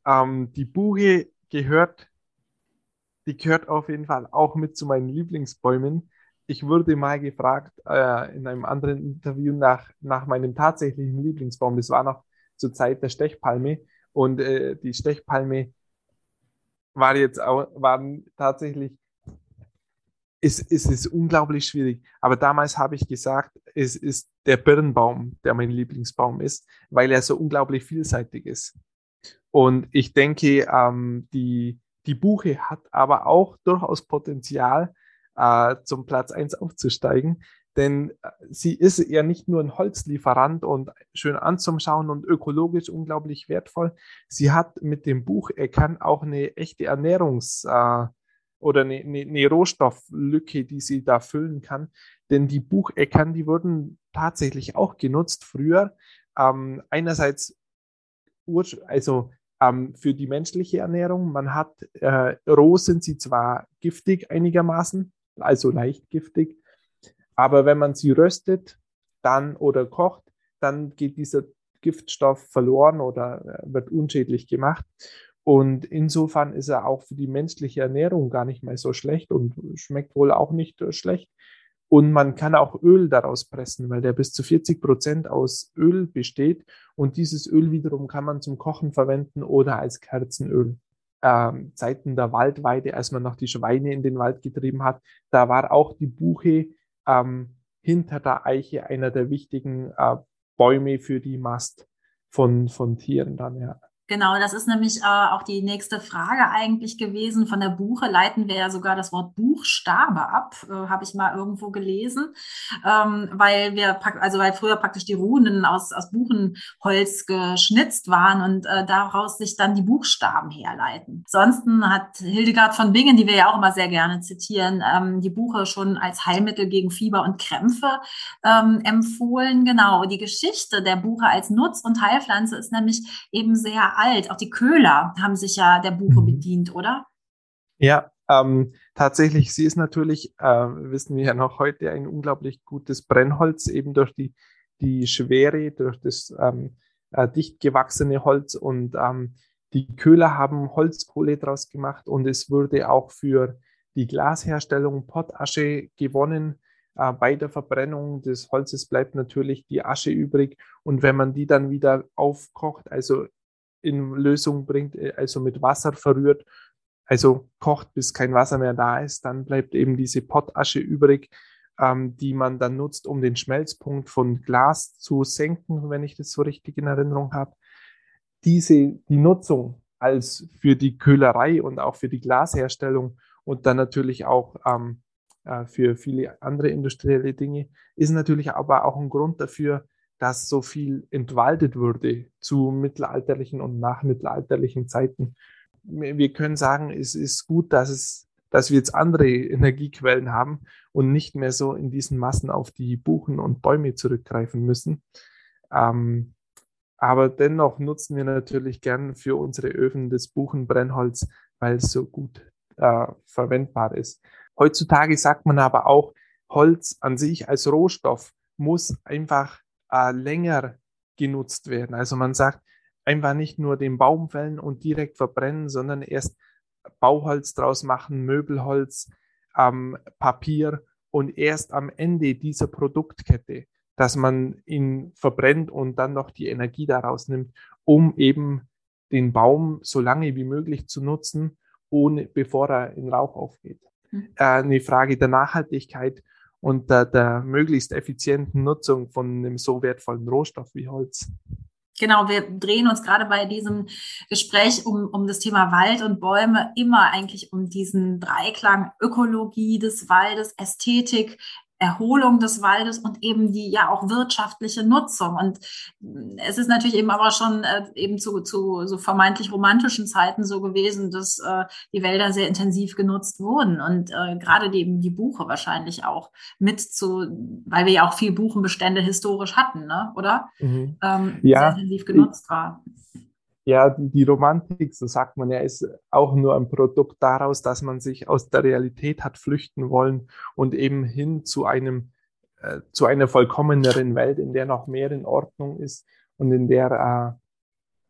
Ähm, die Buche gehört, die gehört auf jeden Fall auch mit zu meinen Lieblingsbäumen ich wurde mal gefragt äh, in einem anderen Interview nach, nach meinem tatsächlichen Lieblingsbaum. Das war noch zur Zeit der Stechpalme. Und äh, die Stechpalme war jetzt auch, waren tatsächlich, es, es ist unglaublich schwierig. Aber damals habe ich gesagt, es ist der Birnbaum, der mein Lieblingsbaum ist, weil er so unglaublich vielseitig ist. Und ich denke, ähm, die, die Buche hat aber auch durchaus Potenzial, äh, zum Platz eins aufzusteigen. Denn äh, sie ist ja nicht nur ein Holzlieferant und schön anzuschauen und ökologisch unglaublich wertvoll. Sie hat mit dem Bucheckern auch eine echte Ernährungs- äh, oder eine, eine, eine, Rohstofflücke, die sie da füllen kann. Denn die Bucheckern, die wurden tatsächlich auch genutzt früher. Ähm, einerseits also ähm, für die menschliche Ernährung. Man hat äh, roh sind sie zwar giftig einigermaßen, also leicht giftig. Aber wenn man sie röstet dann oder kocht, dann geht dieser Giftstoff verloren oder äh, wird unschädlich gemacht. Und insofern ist er auch für die menschliche Ernährung gar nicht mehr so schlecht und schmeckt wohl auch nicht schlecht. Und man kann auch Öl daraus pressen, weil der bis zu 40 Prozent aus Öl besteht. Und dieses Öl wiederum kann man zum Kochen verwenden oder als Kerzenöl. Ähm, Zeiten der Waldweide, als man noch die Schweine in den Wald getrieben hat, da war auch die Buche ähm, hinter der Eiche einer der wichtigen äh, Bäume für die Mast von, von Tieren dann, ja. Genau, das ist nämlich äh, auch die nächste Frage eigentlich gewesen. Von der Buche leiten wir ja sogar das Wort Buchstabe ab, äh, habe ich mal irgendwo gelesen, ähm, weil wir also weil früher praktisch die Runen aus, aus Buchenholz geschnitzt waren und äh, daraus sich dann die Buchstaben herleiten. Ansonsten hat Hildegard von Bingen, die wir ja auch immer sehr gerne zitieren, ähm, die Buche schon als Heilmittel gegen Fieber und Krämpfe ähm, empfohlen. Genau, die Geschichte der Buche als Nutz- und Heilpflanze ist nämlich eben sehr alt. Auch die Köhler haben sich ja der Buche mhm. bedient, oder? Ja, ähm, tatsächlich, sie ist natürlich, äh, wissen wir ja noch heute, ein unglaublich gutes Brennholz, eben durch die, die Schwere, durch das ähm, äh, dicht gewachsene Holz. Und ähm, die Köhler haben Holzkohle draus gemacht und es wurde auch für die Glasherstellung Pottasche gewonnen. Äh, bei der Verbrennung des Holzes bleibt natürlich die Asche übrig. Und wenn man die dann wieder aufkocht, also in Lösung bringt, äh, also mit Wasser verrührt, also kocht, bis kein Wasser mehr da ist, dann bleibt eben diese Pottasche übrig, ähm, die man dann nutzt, um den Schmelzpunkt von Glas zu senken, wenn ich das so richtig in Erinnerung habe. Diese, die Nutzung als für die Köhlerei und auch für die Glasherstellung und dann natürlich auch ähm, äh, für viele andere industrielle Dinge, ist natürlich aber auch ein Grund dafür, dass so viel entwaldet wurde zu mittelalterlichen und nachmittelalterlichen Zeiten. Wir können sagen, es ist gut, dass es, dass wir jetzt andere Energiequellen haben und nicht mehr so in diesen Massen auf die Buchen und Bäume zurückgreifen müssen. Ähm, aber dennoch nutzen wir natürlich gern für unsere Öfen das Buchenbrennholz, weil es so gut äh, verwendbar ist. Heutzutage sagt man aber auch, Holz an sich als Rohstoff muss einfach äh, länger genutzt werden. Also man sagt einfach nicht nur den Baum fällen und direkt verbrennen, sondern erst Bauholz draus machen, Möbelholz, ähm, Papier und erst am Ende dieser Produktkette, dass man ihn verbrennt und dann noch die Energie daraus nimmt, um eben den Baum so lange wie möglich zu nutzen, ohne, bevor er in Rauch aufgeht. Mhm. Äh, eine Frage der Nachhaltigkeit und der, der möglichst effizienten Nutzung von einem so wertvollen Rohstoff wie Holz. Genau, wir drehen uns gerade bei diesem Gespräch um, um das Thema Wald und Bäume immer eigentlich um diesen Dreiklang Ökologie des Waldes, Ästhetik, Erholung des Waldes und eben die ja auch wirtschaftliche Nutzung. Und es ist natürlich eben aber schon äh, eben zu, zu so vermeintlich romantischen Zeiten so gewesen, dass äh, die Wälder sehr intensiv genutzt wurden und äh, gerade die, eben die Buche wahrscheinlich auch mit zu, weil wir ja auch viel Buchenbestände historisch hatten, ne? oder? Mhm. Ähm, ja, sehr intensiv genutzt war ja, die, die Romantik, so sagt man ja, ist auch nur ein Produkt daraus, dass man sich aus der Realität hat flüchten wollen und eben hin zu einem, äh, zu einer vollkommeneren Welt, in der noch mehr in Ordnung ist und in der,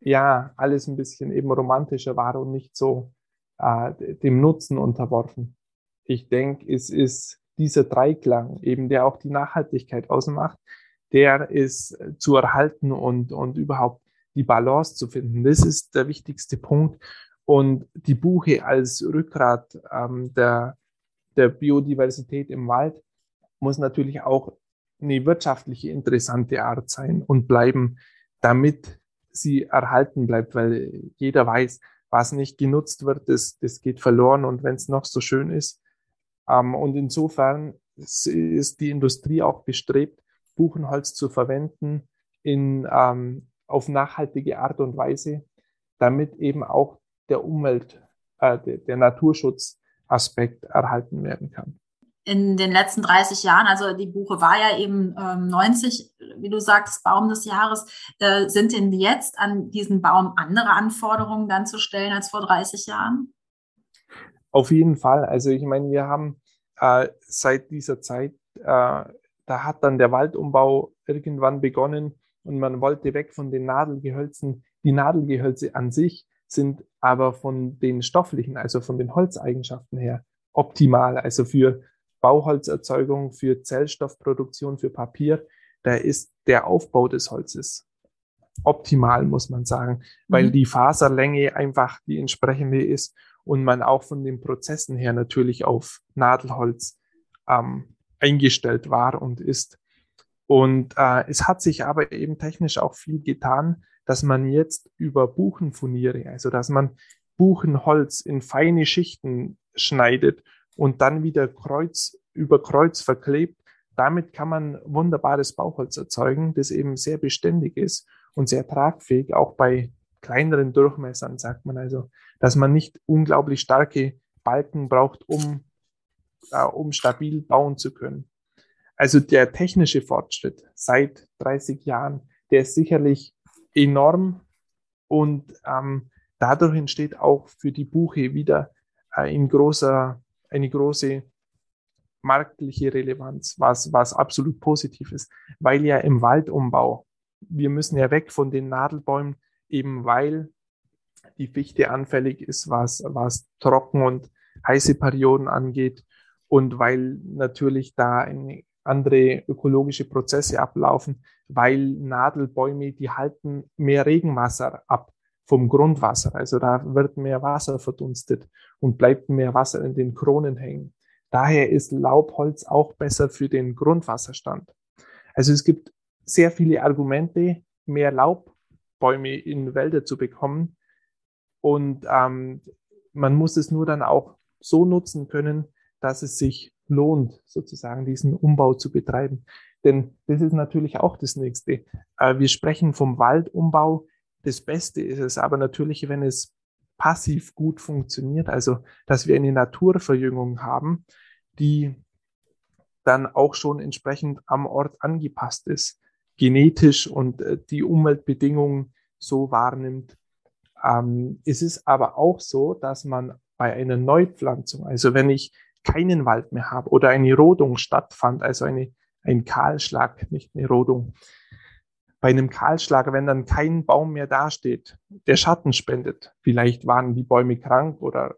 äh, ja, alles ein bisschen eben romantischer war und nicht so äh, dem Nutzen unterworfen. Ich denke, es ist dieser Dreiklang, eben der auch die Nachhaltigkeit ausmacht, der ist zu erhalten und, und überhaupt die Balance zu finden. Das ist der wichtigste Punkt. Und die Buche als Rückgrat ähm, der, der Biodiversität im Wald muss natürlich auch eine wirtschaftliche interessante Art sein und bleiben, damit sie erhalten bleibt, weil jeder weiß, was nicht genutzt wird, das, das geht verloren und wenn es noch so schön ist. Ähm, und insofern ist die Industrie auch bestrebt, Buchenholz zu verwenden in ähm, auf nachhaltige Art und Weise, damit eben auch der Umwelt, äh, der, der Naturschutzaspekt erhalten werden kann. In den letzten 30 Jahren, also die Buche war ja eben ähm, 90, wie du sagst, Baum des Jahres, äh, sind denn jetzt an diesen Baum andere Anforderungen dann zu stellen als vor 30 Jahren? Auf jeden Fall. Also ich meine, wir haben äh, seit dieser Zeit, äh, da hat dann der Waldumbau irgendwann begonnen und man wollte weg von den Nadelgehölzen. Die Nadelgehölze an sich sind aber von den stofflichen, also von den Holzeigenschaften her optimal, also für Bauholzerzeugung, für Zellstoffproduktion, für Papier, da ist der Aufbau des Holzes optimal, muss man sagen, weil mhm. die Faserlänge einfach die entsprechende ist und man auch von den Prozessen her natürlich auf Nadelholz ähm, eingestellt war und ist. Und äh, es hat sich aber eben technisch auch viel getan, dass man jetzt über Buchenfurniere, also dass man Buchenholz in feine Schichten schneidet und dann wieder Kreuz über Kreuz verklebt. Damit kann man wunderbares Bauholz erzeugen, das eben sehr beständig ist und sehr tragfähig, auch bei kleineren Durchmessern, sagt man also, dass man nicht unglaublich starke Balken braucht, um, äh, um stabil bauen zu können. Also der technische Fortschritt seit 30 Jahren, der ist sicherlich enorm und ähm, dadurch entsteht auch für die Buche wieder äh, in großer, eine große marktliche Relevanz, was, was absolut positiv ist, weil ja im Waldumbau, wir müssen ja weg von den Nadelbäumen, eben weil die Fichte anfällig ist, was, was trocken und heiße Perioden angeht und weil natürlich da eine andere ökologische Prozesse ablaufen, weil Nadelbäume, die halten mehr Regenwasser ab vom Grundwasser. Also da wird mehr Wasser verdunstet und bleibt mehr Wasser in den Kronen hängen. Daher ist Laubholz auch besser für den Grundwasserstand. Also es gibt sehr viele Argumente, mehr Laubbäume in Wälder zu bekommen. Und ähm, man muss es nur dann auch so nutzen können, dass es sich lohnt, sozusagen diesen Umbau zu betreiben. Denn das ist natürlich auch das Nächste. Äh, wir sprechen vom Waldumbau. Das Beste ist es aber natürlich, wenn es passiv gut funktioniert, also dass wir eine Naturverjüngung haben, die dann auch schon entsprechend am Ort angepasst ist, genetisch und äh, die Umweltbedingungen so wahrnimmt. Ähm, es ist aber auch so, dass man bei einer Neupflanzung, also wenn ich keinen Wald mehr habe oder eine Rodung stattfand, also eine, ein Kahlschlag, nicht eine Rodung. Bei einem Kahlschlag, wenn dann kein Baum mehr dasteht, der Schatten spendet, vielleicht waren die Bäume krank oder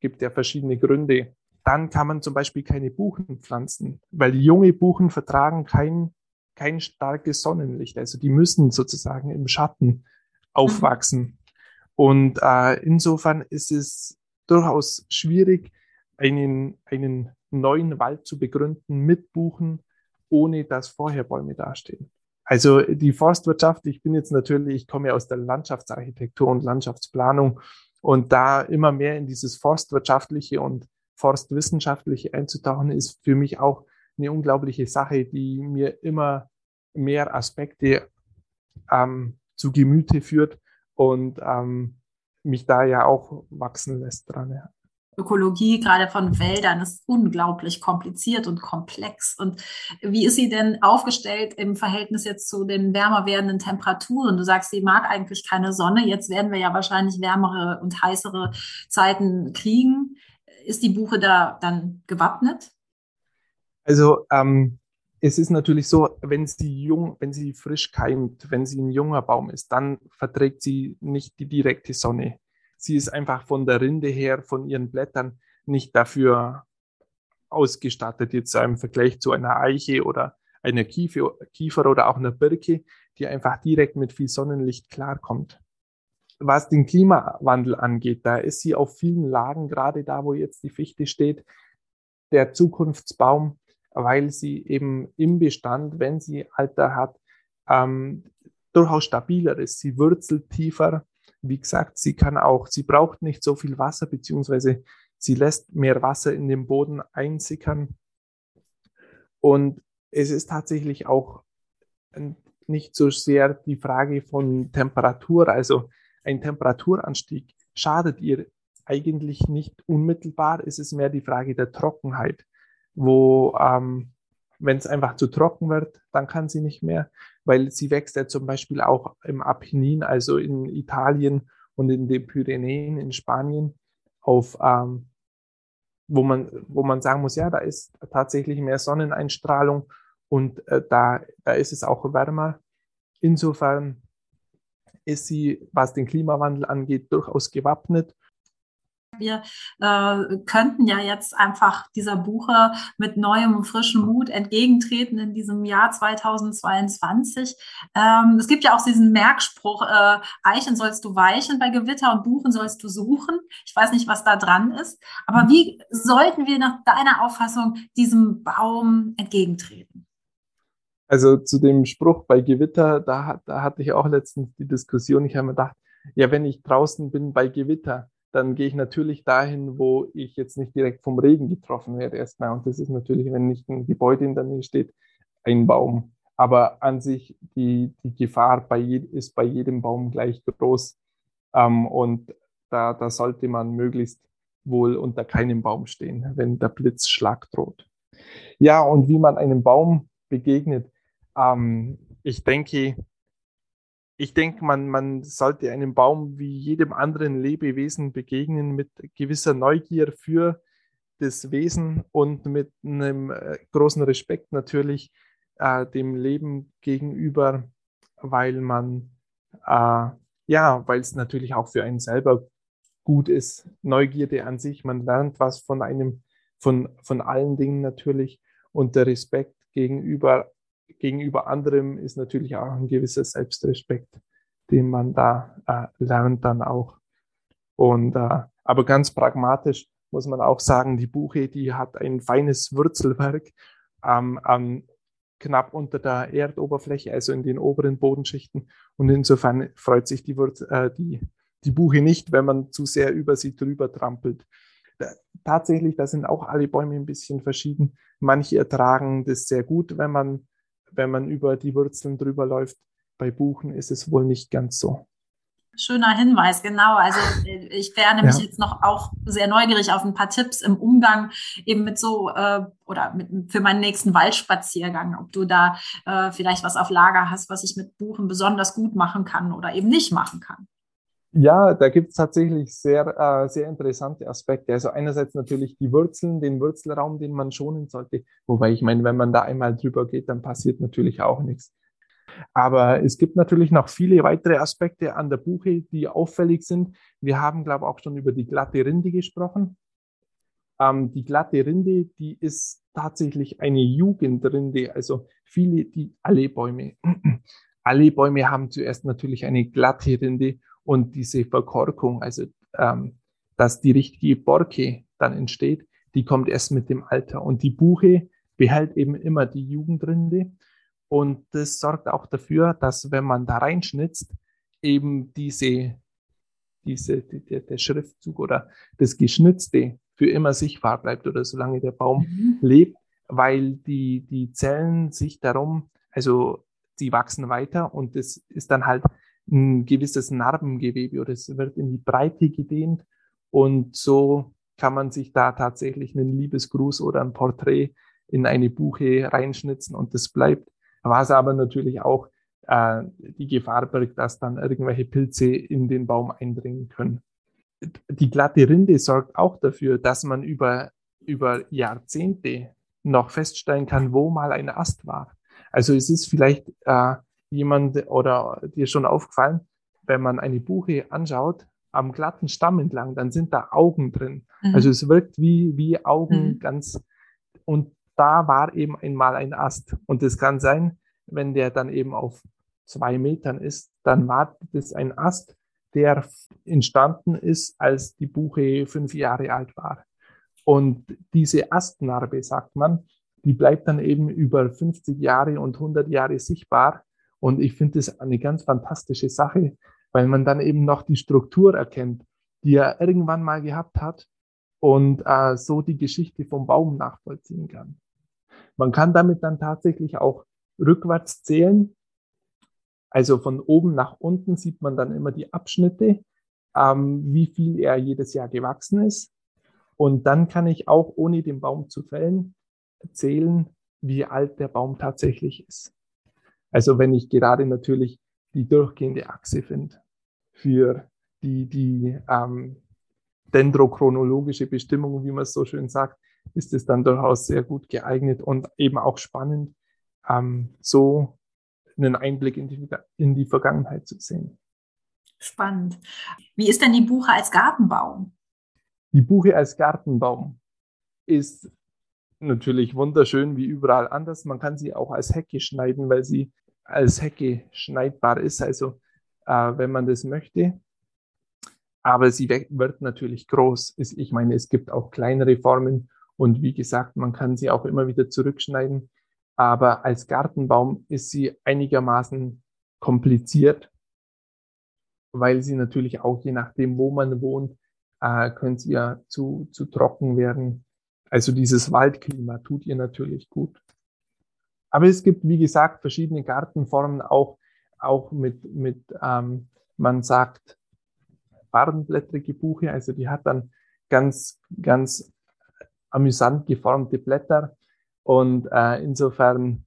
gibt ja verschiedene Gründe, dann kann man zum Beispiel keine Buchen pflanzen, weil junge Buchen vertragen kein, kein starkes Sonnenlicht. Also die müssen sozusagen im Schatten aufwachsen. Mhm. Und äh, insofern ist es durchaus schwierig, einen, einen neuen Wald zu begründen mit Buchen, ohne dass vorher Bäume dastehen. Also die Forstwirtschaft, ich bin jetzt natürlich, ich komme ja aus der Landschaftsarchitektur und Landschaftsplanung und da immer mehr in dieses Forstwirtschaftliche und Forstwissenschaftliche einzutauchen, ist für mich auch eine unglaubliche Sache, die mir immer mehr Aspekte ähm, zu Gemüte führt und ähm, mich da ja auch wachsen lässt dran. Ja. Ökologie, gerade von Wäldern, ist unglaublich kompliziert und komplex. Und wie ist sie denn aufgestellt im Verhältnis jetzt zu den wärmer werdenden Temperaturen? Du sagst, sie mag eigentlich keine Sonne. Jetzt werden wir ja wahrscheinlich wärmere und heißere Zeiten kriegen. Ist die Buche da dann gewappnet? Also ähm, es ist natürlich so, wenn sie jung, wenn sie frisch keimt, wenn sie ein junger Baum ist, dann verträgt sie nicht die direkte Sonne sie ist einfach von der Rinde her, von ihren Blättern nicht dafür ausgestattet, jetzt im Vergleich zu einer Eiche oder einer Kiefer, Kiefer oder auch einer Birke, die einfach direkt mit viel Sonnenlicht klarkommt. Was den Klimawandel angeht, da ist sie auf vielen Lagen, gerade da, wo jetzt die Fichte steht, der Zukunftsbaum, weil sie eben im Bestand, wenn sie Alter hat, ähm, durchaus stabiler ist. Sie wurzelt tiefer, wie gesagt, sie kann auch, sie braucht nicht so viel Wasser, beziehungsweise sie lässt mehr Wasser in den Boden einsickern. Und es ist tatsächlich auch nicht so sehr die Frage von Temperatur. Also ein Temperaturanstieg schadet ihr eigentlich nicht unmittelbar. Es ist mehr die Frage der Trockenheit, wo ähm, wenn es einfach zu trocken wird, dann kann sie nicht mehr, weil sie wächst ja zum Beispiel auch im Apennin, also in Italien und in den Pyrenäen in Spanien, auf, ähm, wo, man, wo man sagen muss, ja, da ist tatsächlich mehr Sonneneinstrahlung und äh, da, da ist es auch wärmer. Insofern ist sie, was den Klimawandel angeht, durchaus gewappnet. Wir äh, könnten ja jetzt einfach dieser Buche mit neuem, frischem Mut entgegentreten in diesem Jahr 2022. Ähm, es gibt ja auch diesen Merkspruch, äh, Eichen sollst du weichen bei Gewitter und Buchen sollst du suchen. Ich weiß nicht, was da dran ist, aber wie sollten wir nach deiner Auffassung diesem Baum entgegentreten? Also zu dem Spruch bei Gewitter, da, da hatte ich auch letztens die Diskussion. Ich habe mir gedacht, ja, wenn ich draußen bin bei Gewitter, dann gehe ich natürlich dahin, wo ich jetzt nicht direkt vom Regen getroffen werde erstmal. Und das ist natürlich, wenn nicht ein Gebäude in der Nähe steht, ein Baum. Aber an sich, die, die Gefahr bei je, ist bei jedem Baum gleich groß. Ähm, und da, da sollte man möglichst wohl unter keinem Baum stehen, wenn der Blitzschlag droht. Ja, und wie man einem Baum begegnet. Ähm, ich denke, ich denke, man, man sollte einem Baum wie jedem anderen Lebewesen begegnen mit gewisser Neugier für das Wesen und mit einem äh, großen Respekt natürlich äh, dem Leben gegenüber, weil man, äh, ja, weil es natürlich auch für einen selber gut ist. Neugierde an sich, man lernt was von einem, von, von allen Dingen natürlich und der Respekt gegenüber gegenüber anderem ist natürlich auch ein gewisser Selbstrespekt, den man da äh, lernt dann auch. Und äh, aber ganz pragmatisch muss man auch sagen, die Buche, die hat ein feines Wurzelwerk ähm, an knapp unter der Erdoberfläche, also in den oberen Bodenschichten. Und insofern freut sich die, äh, die, die Buche nicht, wenn man zu sehr über sie drüber trampelt. Tatsächlich, da sind auch alle Bäume ein bisschen verschieden. Manche ertragen das sehr gut, wenn man wenn man über die Wurzeln drüber läuft. Bei Buchen ist es wohl nicht ganz so. Schöner Hinweis, genau. Also äh, ich wäre nämlich ja. jetzt noch auch sehr neugierig auf ein paar Tipps im Umgang eben mit so äh, oder mit, für meinen nächsten Waldspaziergang, ob du da äh, vielleicht was auf Lager hast, was ich mit Buchen besonders gut machen kann oder eben nicht machen kann. Ja, da gibt es tatsächlich sehr, äh, sehr interessante Aspekte. Also einerseits natürlich die Wurzeln, den Wurzelraum, den man schonen sollte. Wobei ich meine, wenn man da einmal drüber geht, dann passiert natürlich auch nichts. Aber es gibt natürlich noch viele weitere Aspekte an der Buche, die auffällig sind. Wir haben, glaube ich, auch schon über die glatte Rinde gesprochen. Ähm, die glatte Rinde, die ist tatsächlich eine Jugendrinde. Also viele, die alle Bäume, alle Bäume haben zuerst natürlich eine glatte Rinde und diese Verkorkung, also ähm, dass die richtige Borke dann entsteht, die kommt erst mit dem Alter. Und die Buche behält eben immer die Jugendrinde. Und das sorgt auch dafür, dass wenn man da reinschnitzt, eben diese, diese, der, der Schriftzug oder das Geschnitzte für immer sichtbar bleibt oder solange der Baum mhm. lebt, weil die, die Zellen sich darum, also sie wachsen weiter und das ist dann halt ein gewisses Narbengewebe oder es wird in die Breite gedehnt und so kann man sich da tatsächlich einen Liebesgruß oder ein Porträt in eine Buche reinschnitzen und das bleibt. Was aber natürlich auch äh, die Gefahr birgt, dass dann irgendwelche Pilze in den Baum eindringen können. Die glatte Rinde sorgt auch dafür, dass man über, über Jahrzehnte noch feststellen kann, wo mal ein Ast war. Also es ist vielleicht äh, jemand oder dir schon aufgefallen, wenn man eine Buche anschaut, am glatten Stamm entlang, dann sind da Augen drin. Mhm. Also es wirkt wie, wie Augen mhm. ganz, und da war eben einmal ein Ast. Und es kann sein, wenn der dann eben auf zwei Metern ist, dann war das ein Ast, der entstanden ist, als die Buche fünf Jahre alt war. Und diese Astnarbe, sagt man, die bleibt dann eben über 50 Jahre und 100 Jahre sichtbar. Und ich finde das eine ganz fantastische Sache, weil man dann eben noch die Struktur erkennt, die er irgendwann mal gehabt hat und äh, so die Geschichte vom Baum nachvollziehen kann. Man kann damit dann tatsächlich auch rückwärts zählen. Also von oben nach unten sieht man dann immer die Abschnitte, ähm, wie viel er jedes Jahr gewachsen ist. Und dann kann ich auch, ohne den Baum zu fällen, zählen, wie alt der Baum tatsächlich ist. Also wenn ich gerade natürlich die durchgehende Achse finde für die, die ähm, dendrochronologische Bestimmung, wie man es so schön sagt, ist es dann durchaus sehr gut geeignet und eben auch spannend, ähm, so einen Einblick in die, in die Vergangenheit zu sehen. Spannend. Wie ist denn die Buche als Gartenbaum? Die Buche als Gartenbaum ist natürlich wunderschön wie überall anders. Man kann sie auch als Hecke schneiden, weil sie als Hecke schneidbar ist, also äh, wenn man das möchte. Aber sie wird natürlich groß. Ich meine, es gibt auch kleinere Formen und wie gesagt, man kann sie auch immer wieder zurückschneiden. Aber als Gartenbaum ist sie einigermaßen kompliziert, weil sie natürlich auch je nachdem, wo man wohnt, äh, können sie ja zu, zu trocken werden. Also dieses Waldklima tut ihr natürlich gut. Aber es gibt, wie gesagt, verschiedene Gartenformen, auch, auch mit, mit ähm, man sagt, farbenblättrige Buche. Also die hat dann ganz, ganz amüsant geformte Blätter. Und äh, insofern,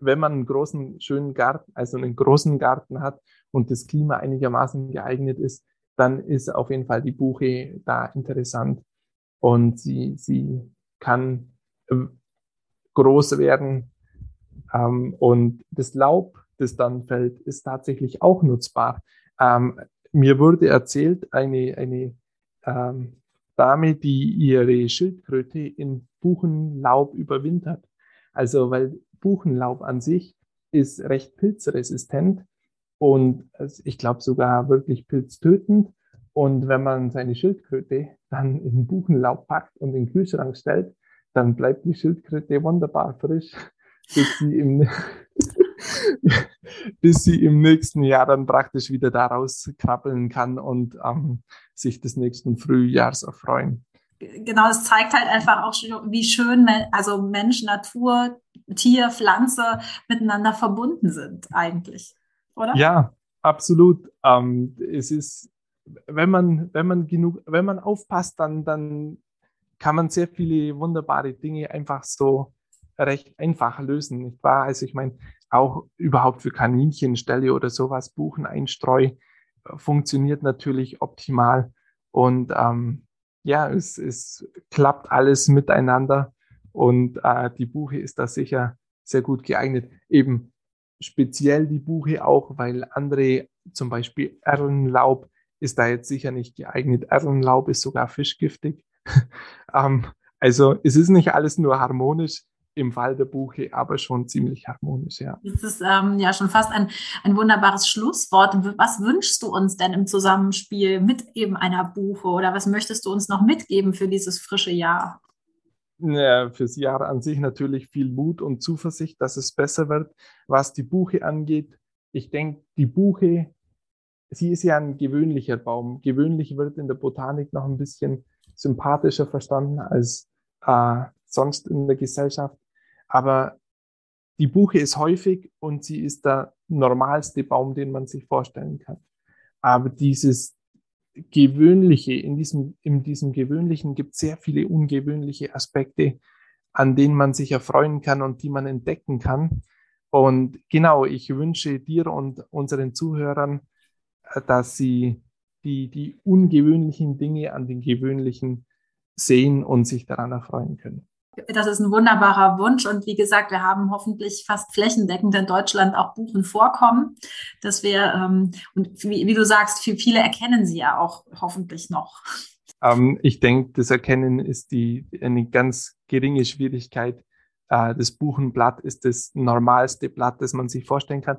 wenn man einen großen, schönen Garten, also einen großen Garten hat und das Klima einigermaßen geeignet ist, dann ist auf jeden Fall die Buche da interessant. Und sie, sie kann äh, groß werden. Ähm, und das Laub, das dann fällt, ist tatsächlich auch nutzbar. Ähm, mir wurde erzählt, eine, eine ähm, Dame, die ihre Schildkröte in Buchenlaub überwintert. Also, weil Buchenlaub an sich ist recht pilzresistent und ich glaube sogar wirklich pilztötend. Und wenn man seine Schildkröte dann in Buchenlaub packt und in den Kühlschrank stellt, dann bleibt die Schildkröte wunderbar frisch, bis sie im, bis sie im nächsten Jahr dann praktisch wieder daraus krabbeln kann und ähm, sich des nächsten Frühjahrs erfreuen. Genau, es zeigt halt einfach auch, wie schön also Mensch, Natur, Tier, Pflanze miteinander verbunden sind eigentlich, oder? Ja, absolut. Ähm, es ist, wenn man, wenn man genug, wenn man aufpasst, dann, dann kann man sehr viele wunderbare Dinge einfach so recht einfach lösen, nicht wahr? Also ich meine, auch überhaupt für Kaninchenställe oder sowas Buchen einstreu äh, funktioniert natürlich optimal. Und ähm, ja, es, es klappt alles miteinander und äh, die Buche ist da sicher sehr gut geeignet. Eben speziell die Buche auch, weil andere, zum Beispiel Erlenlaub, ist da jetzt sicher nicht geeignet. Erlenlaub ist sogar fischgiftig. ähm, also es ist nicht alles nur harmonisch im Fall der Buche, aber schon ziemlich harmonisch, ja. Das ist ähm, ja schon fast ein, ein wunderbares Schlusswort. Was wünschst du uns denn im Zusammenspiel mit eben einer Buche oder was möchtest du uns noch mitgeben für dieses frische Jahr? Ja, fürs Jahr an sich natürlich viel Mut und Zuversicht, dass es besser wird. Was die Buche angeht, ich denke, die Buche, sie ist ja ein gewöhnlicher Baum. Gewöhnlich wird in der Botanik noch ein bisschen sympathischer verstanden als äh, sonst in der Gesellschaft. Aber die Buche ist häufig und sie ist der normalste Baum, den man sich vorstellen kann. Aber dieses Gewöhnliche, in diesem, in diesem Gewöhnlichen gibt es sehr viele ungewöhnliche Aspekte, an denen man sich erfreuen kann und die man entdecken kann. Und genau, ich wünsche dir und unseren Zuhörern, dass sie die, die ungewöhnlichen Dinge an den gewöhnlichen sehen und sich daran erfreuen können das ist ein wunderbarer Wunsch. Und wie gesagt, wir haben hoffentlich fast flächendeckend in Deutschland auch Buchen vorkommen, dass wir, ähm, und wie, wie, du sagst, viele erkennen sie ja auch hoffentlich noch. Ähm, ich denke, das Erkennen ist die, eine ganz geringe Schwierigkeit. Äh, das Buchenblatt ist das normalste Blatt, das man sich vorstellen kann.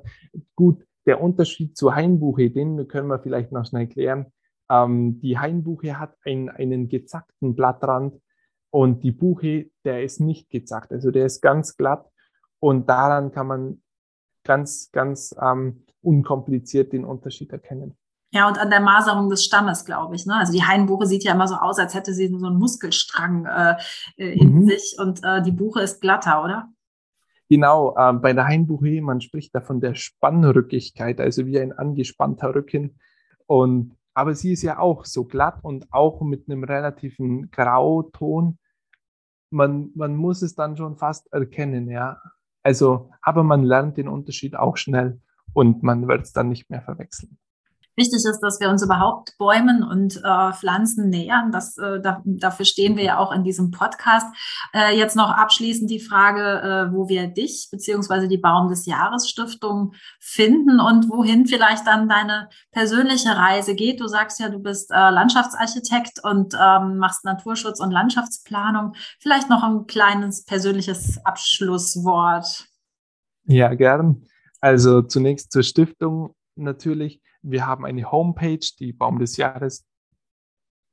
Gut, der Unterschied zur Hainbuche, den können wir vielleicht noch schnell klären. Ähm, die Hainbuche hat ein, einen gezackten Blattrand und die Buche, der ist nicht gezackt, also der ist ganz glatt und daran kann man ganz, ganz ähm, unkompliziert den Unterschied erkennen. Ja, und an der Maserung des Stammes, glaube ich. Ne? Also die Hainbuche sieht ja immer so aus, als hätte sie so einen Muskelstrang äh, äh in mhm. sich und äh, die Buche ist glatter, oder? Genau, äh, bei der Hainbuche, man spricht da von der Spannrückigkeit, also wie ein angespannter Rücken. Und aber sie ist ja auch so glatt und auch mit einem relativen Grauton man, man muss es dann schon fast erkennen, ja. Also, aber man lernt den Unterschied auch schnell und man wird es dann nicht mehr verwechseln. Wichtig ist, dass wir uns überhaupt Bäumen und äh, Pflanzen nähern. Das, äh, da, dafür stehen wir ja auch in diesem Podcast. Äh, jetzt noch abschließend die Frage, äh, wo wir dich beziehungsweise die Baum des Jahres Stiftung finden und wohin vielleicht dann deine persönliche Reise geht. Du sagst ja, du bist äh, Landschaftsarchitekt und ähm, machst Naturschutz und Landschaftsplanung. Vielleicht noch ein kleines persönliches Abschlusswort. Ja, gern. Also zunächst zur Stiftung natürlich. Wir haben eine Homepage, die Baum des Jahres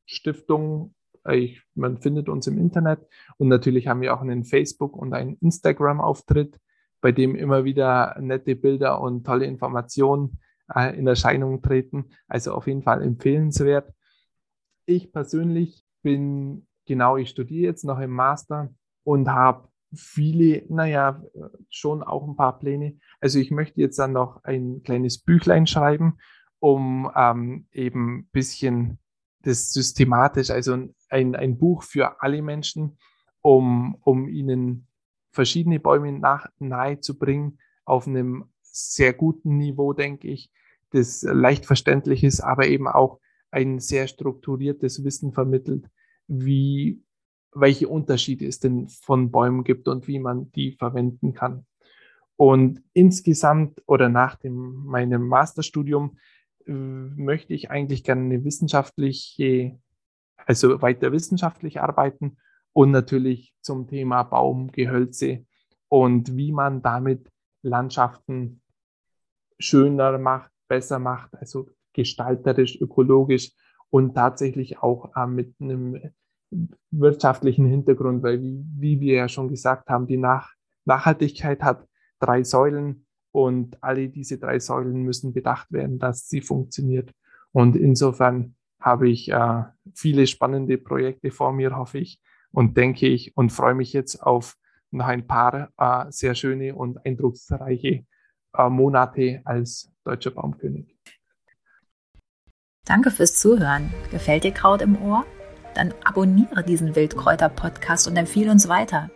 Stiftung. Ich, man findet uns im Internet und natürlich haben wir auch einen Facebook- und einen Instagram-Auftritt, bei dem immer wieder nette Bilder und tolle Informationen äh, in Erscheinung treten. Also auf jeden Fall empfehlenswert. Ich persönlich bin, genau, ich studiere jetzt noch im Master und habe viele, naja, schon auch ein paar Pläne. Also ich möchte jetzt dann noch ein kleines Büchlein schreiben, um ähm, eben ein bisschen das systematisch, also ein, ein Buch für alle Menschen, um, um ihnen verschiedene Bäume nach, nahe zu bringen, auf einem sehr guten Niveau, denke ich, das leicht verständlich ist, aber eben auch ein sehr strukturiertes Wissen vermittelt, wie welche Unterschiede es denn von Bäumen gibt und wie man die verwenden kann. Und insgesamt oder nach dem, meinem Masterstudium möchte ich eigentlich gerne wissenschaftliche, also weiter wissenschaftlich arbeiten und natürlich zum Thema Baumgehölze und wie man damit Landschaften schöner macht, besser macht, also gestalterisch, ökologisch und tatsächlich auch äh, mit einem wirtschaftlichen Hintergrund, weil wie, wie wir ja schon gesagt haben, die Nach Nachhaltigkeit hat drei Säulen und alle diese drei Säulen müssen bedacht werden, dass sie funktioniert. Und insofern habe ich äh, viele spannende Projekte vor mir, hoffe ich, und denke ich und freue mich jetzt auf noch ein paar äh, sehr schöne und eindrucksreiche äh, Monate als deutscher Baumkönig. Danke fürs Zuhören. Gefällt dir Kraut im Ohr? dann abonniere diesen Wildkräuter-Podcast und empfehle uns weiter.